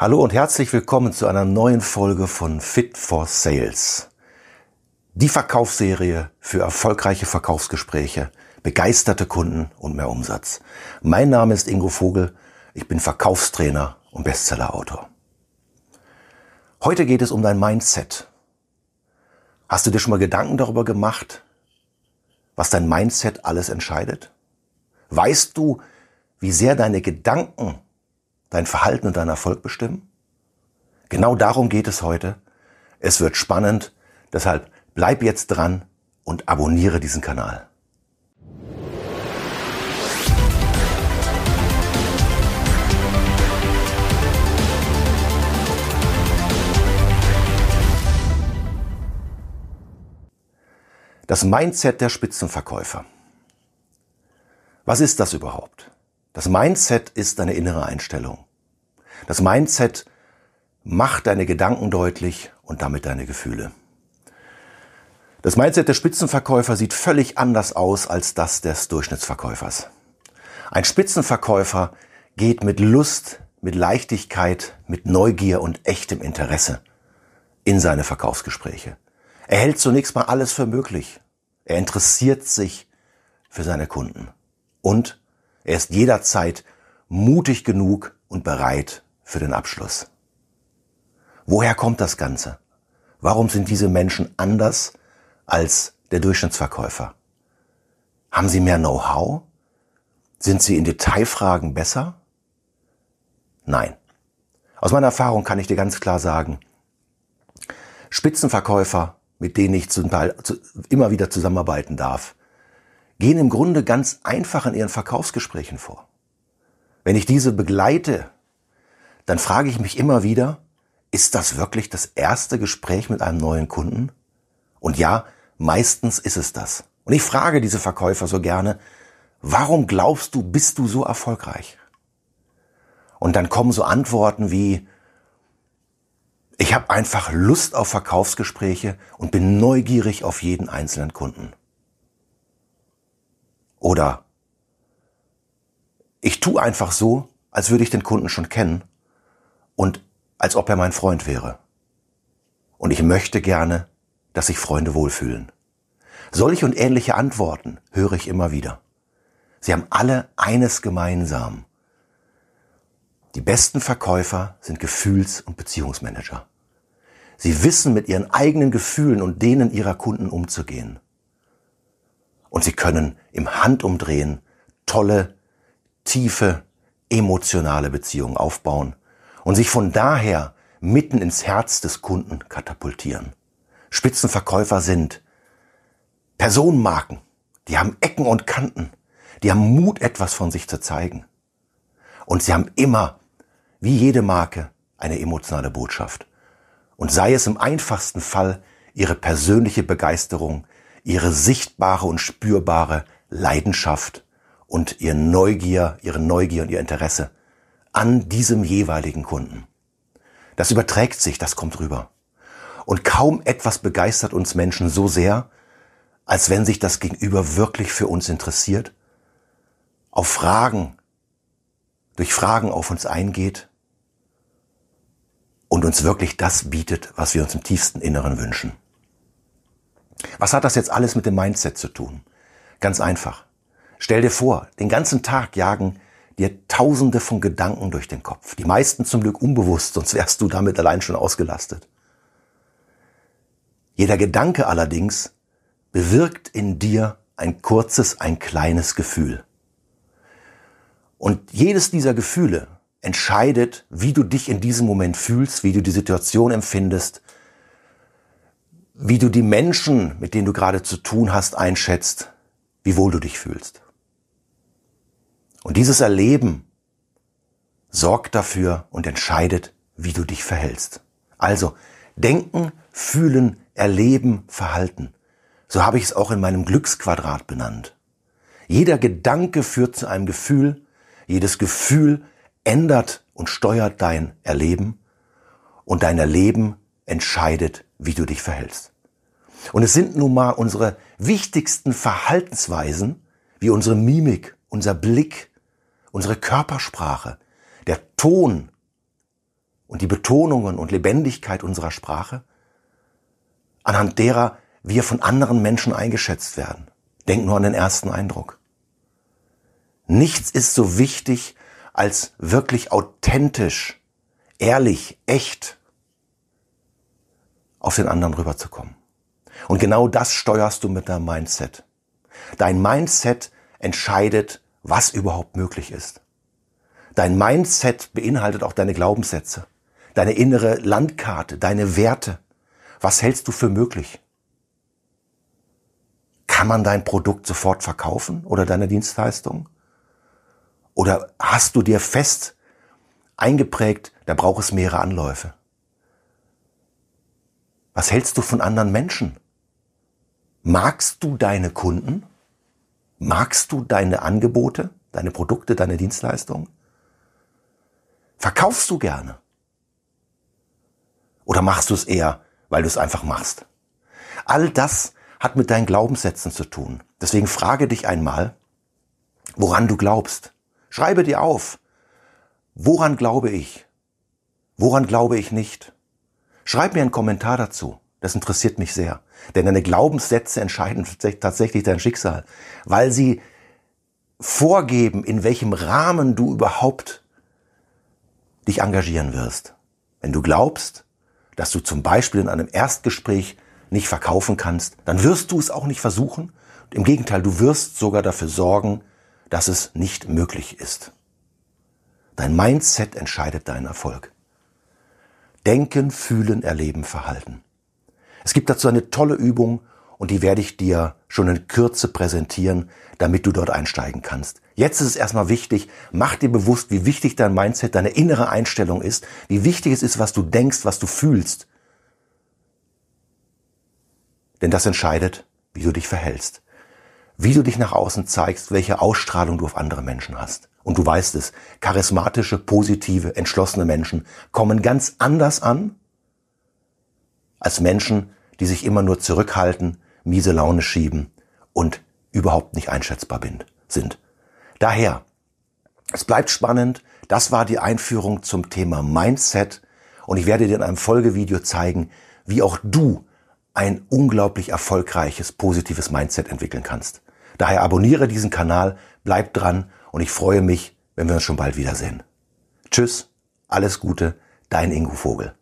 Hallo und herzlich willkommen zu einer neuen Folge von Fit for Sales. Die Verkaufsserie für erfolgreiche Verkaufsgespräche, begeisterte Kunden und mehr Umsatz. Mein Name ist Ingo Vogel, ich bin Verkaufstrainer und Bestsellerautor. Heute geht es um dein Mindset. Hast du dir schon mal Gedanken darüber gemacht, was dein Mindset alles entscheidet? Weißt du, wie sehr deine Gedanken dein Verhalten und dein Erfolg bestimmen? Genau darum geht es heute. Es wird spannend, deshalb bleib jetzt dran und abonniere diesen Kanal. Das Mindset der Spitzenverkäufer. Was ist das überhaupt? Das Mindset ist deine innere Einstellung. Das Mindset macht deine Gedanken deutlich und damit deine Gefühle. Das Mindset der Spitzenverkäufer sieht völlig anders aus als das des Durchschnittsverkäufers. Ein Spitzenverkäufer geht mit Lust, mit Leichtigkeit, mit Neugier und echtem Interesse in seine Verkaufsgespräche. Er hält zunächst mal alles für möglich. Er interessiert sich für seine Kunden. Und er ist jederzeit mutig genug und bereit für den Abschluss. Woher kommt das Ganze? Warum sind diese Menschen anders als der Durchschnittsverkäufer? Haben sie mehr Know-how? Sind sie in Detailfragen besser? Nein. Aus meiner Erfahrung kann ich dir ganz klar sagen, Spitzenverkäufer, mit denen ich zum Teil immer wieder zusammenarbeiten darf, gehen im Grunde ganz einfach in ihren Verkaufsgesprächen vor. Wenn ich diese begleite, dann frage ich mich immer wieder, ist das wirklich das erste Gespräch mit einem neuen Kunden? Und ja, meistens ist es das. Und ich frage diese Verkäufer so gerne, warum glaubst du, bist du so erfolgreich? Und dann kommen so Antworten wie, ich habe einfach Lust auf Verkaufsgespräche und bin neugierig auf jeden einzelnen Kunden. Oder ich tue einfach so, als würde ich den Kunden schon kennen und als ob er mein Freund wäre. Und ich möchte gerne, dass sich Freunde wohlfühlen. Solche und ähnliche Antworten höre ich immer wieder. Sie haben alle eines gemeinsam. Die besten Verkäufer sind Gefühls- und Beziehungsmanager. Sie wissen mit ihren eigenen Gefühlen und denen ihrer Kunden umzugehen. Und sie können im Handumdrehen tolle, tiefe, emotionale Beziehungen aufbauen und sich von daher mitten ins Herz des Kunden katapultieren. Spitzenverkäufer sind Personenmarken, die haben Ecken und Kanten, die haben Mut, etwas von sich zu zeigen. Und sie haben immer, wie jede Marke, eine emotionale Botschaft. Und sei es im einfachsten Fall ihre persönliche Begeisterung, ihre sichtbare und spürbare Leidenschaft und ihr Neugier, ihre Neugier und ihr Interesse an diesem jeweiligen Kunden. Das überträgt sich, das kommt rüber. Und kaum etwas begeistert uns Menschen so sehr, als wenn sich das Gegenüber wirklich für uns interessiert, auf Fragen, durch Fragen auf uns eingeht und uns wirklich das bietet, was wir uns im tiefsten Inneren wünschen. Was hat das jetzt alles mit dem Mindset zu tun? Ganz einfach. Stell dir vor, den ganzen Tag jagen dir tausende von Gedanken durch den Kopf. Die meisten zum Glück unbewusst, sonst wärst du damit allein schon ausgelastet. Jeder Gedanke allerdings bewirkt in dir ein kurzes, ein kleines Gefühl. Und jedes dieser Gefühle entscheidet, wie du dich in diesem Moment fühlst, wie du die Situation empfindest, wie du die Menschen, mit denen du gerade zu tun hast, einschätzt, wie wohl du dich fühlst. Und dieses Erleben sorgt dafür und entscheidet, wie du dich verhältst. Also denken, fühlen, erleben, verhalten. So habe ich es auch in meinem Glücksquadrat benannt. Jeder Gedanke führt zu einem Gefühl, jedes Gefühl ändert und steuert dein Erleben und dein Erleben entscheidet, wie du dich verhältst. Und es sind nun mal unsere wichtigsten Verhaltensweisen, wie unsere Mimik, unser Blick, unsere Körpersprache, der Ton und die Betonungen und Lebendigkeit unserer Sprache, anhand derer wir von anderen Menschen eingeschätzt werden. Denk nur an den ersten Eindruck. Nichts ist so wichtig, als wirklich authentisch, ehrlich, echt auf den anderen rüberzukommen. Und genau das steuerst du mit deinem Mindset. Dein Mindset entscheidet, was überhaupt möglich ist. Dein Mindset beinhaltet auch deine Glaubenssätze, deine innere Landkarte, deine Werte. Was hältst du für möglich? Kann man dein Produkt sofort verkaufen oder deine Dienstleistung? Oder hast du dir fest eingeprägt, da braucht es mehrere Anläufe? Was hältst du von anderen Menschen? Magst du deine Kunden? Magst du deine Angebote, deine Produkte, deine Dienstleistungen? Verkaufst du gerne? Oder machst du es eher, weil du es einfach machst? All das hat mit deinen Glaubenssätzen zu tun. Deswegen frage dich einmal, woran du glaubst. Schreibe dir auf, woran glaube ich? Woran glaube ich nicht? Schreib mir einen Kommentar dazu. Das interessiert mich sehr. Denn deine Glaubenssätze entscheiden tatsächlich dein Schicksal, weil sie vorgeben, in welchem Rahmen du überhaupt dich engagieren wirst. Wenn du glaubst, dass du zum Beispiel in einem Erstgespräch nicht verkaufen kannst, dann wirst du es auch nicht versuchen. Im Gegenteil, du wirst sogar dafür sorgen, dass es nicht möglich ist. Dein Mindset entscheidet deinen Erfolg. Denken, fühlen, erleben, verhalten. Es gibt dazu eine tolle Übung und die werde ich dir schon in Kürze präsentieren, damit du dort einsteigen kannst. Jetzt ist es erstmal wichtig, mach dir bewusst, wie wichtig dein Mindset, deine innere Einstellung ist, wie wichtig es ist, was du denkst, was du fühlst. Denn das entscheidet, wie du dich verhältst, wie du dich nach außen zeigst, welche Ausstrahlung du auf andere Menschen hast. Und du weißt es, charismatische, positive, entschlossene Menschen kommen ganz anders an als Menschen, die sich immer nur zurückhalten, miese Laune schieben und überhaupt nicht einschätzbar sind. Daher, es bleibt spannend. Das war die Einführung zum Thema Mindset und ich werde dir in einem Folgevideo zeigen, wie auch du ein unglaublich erfolgreiches, positives Mindset entwickeln kannst. Daher abonniere diesen Kanal, bleib dran und ich freue mich, wenn wir uns schon bald wiedersehen. Tschüss, alles Gute, dein Ingo Vogel.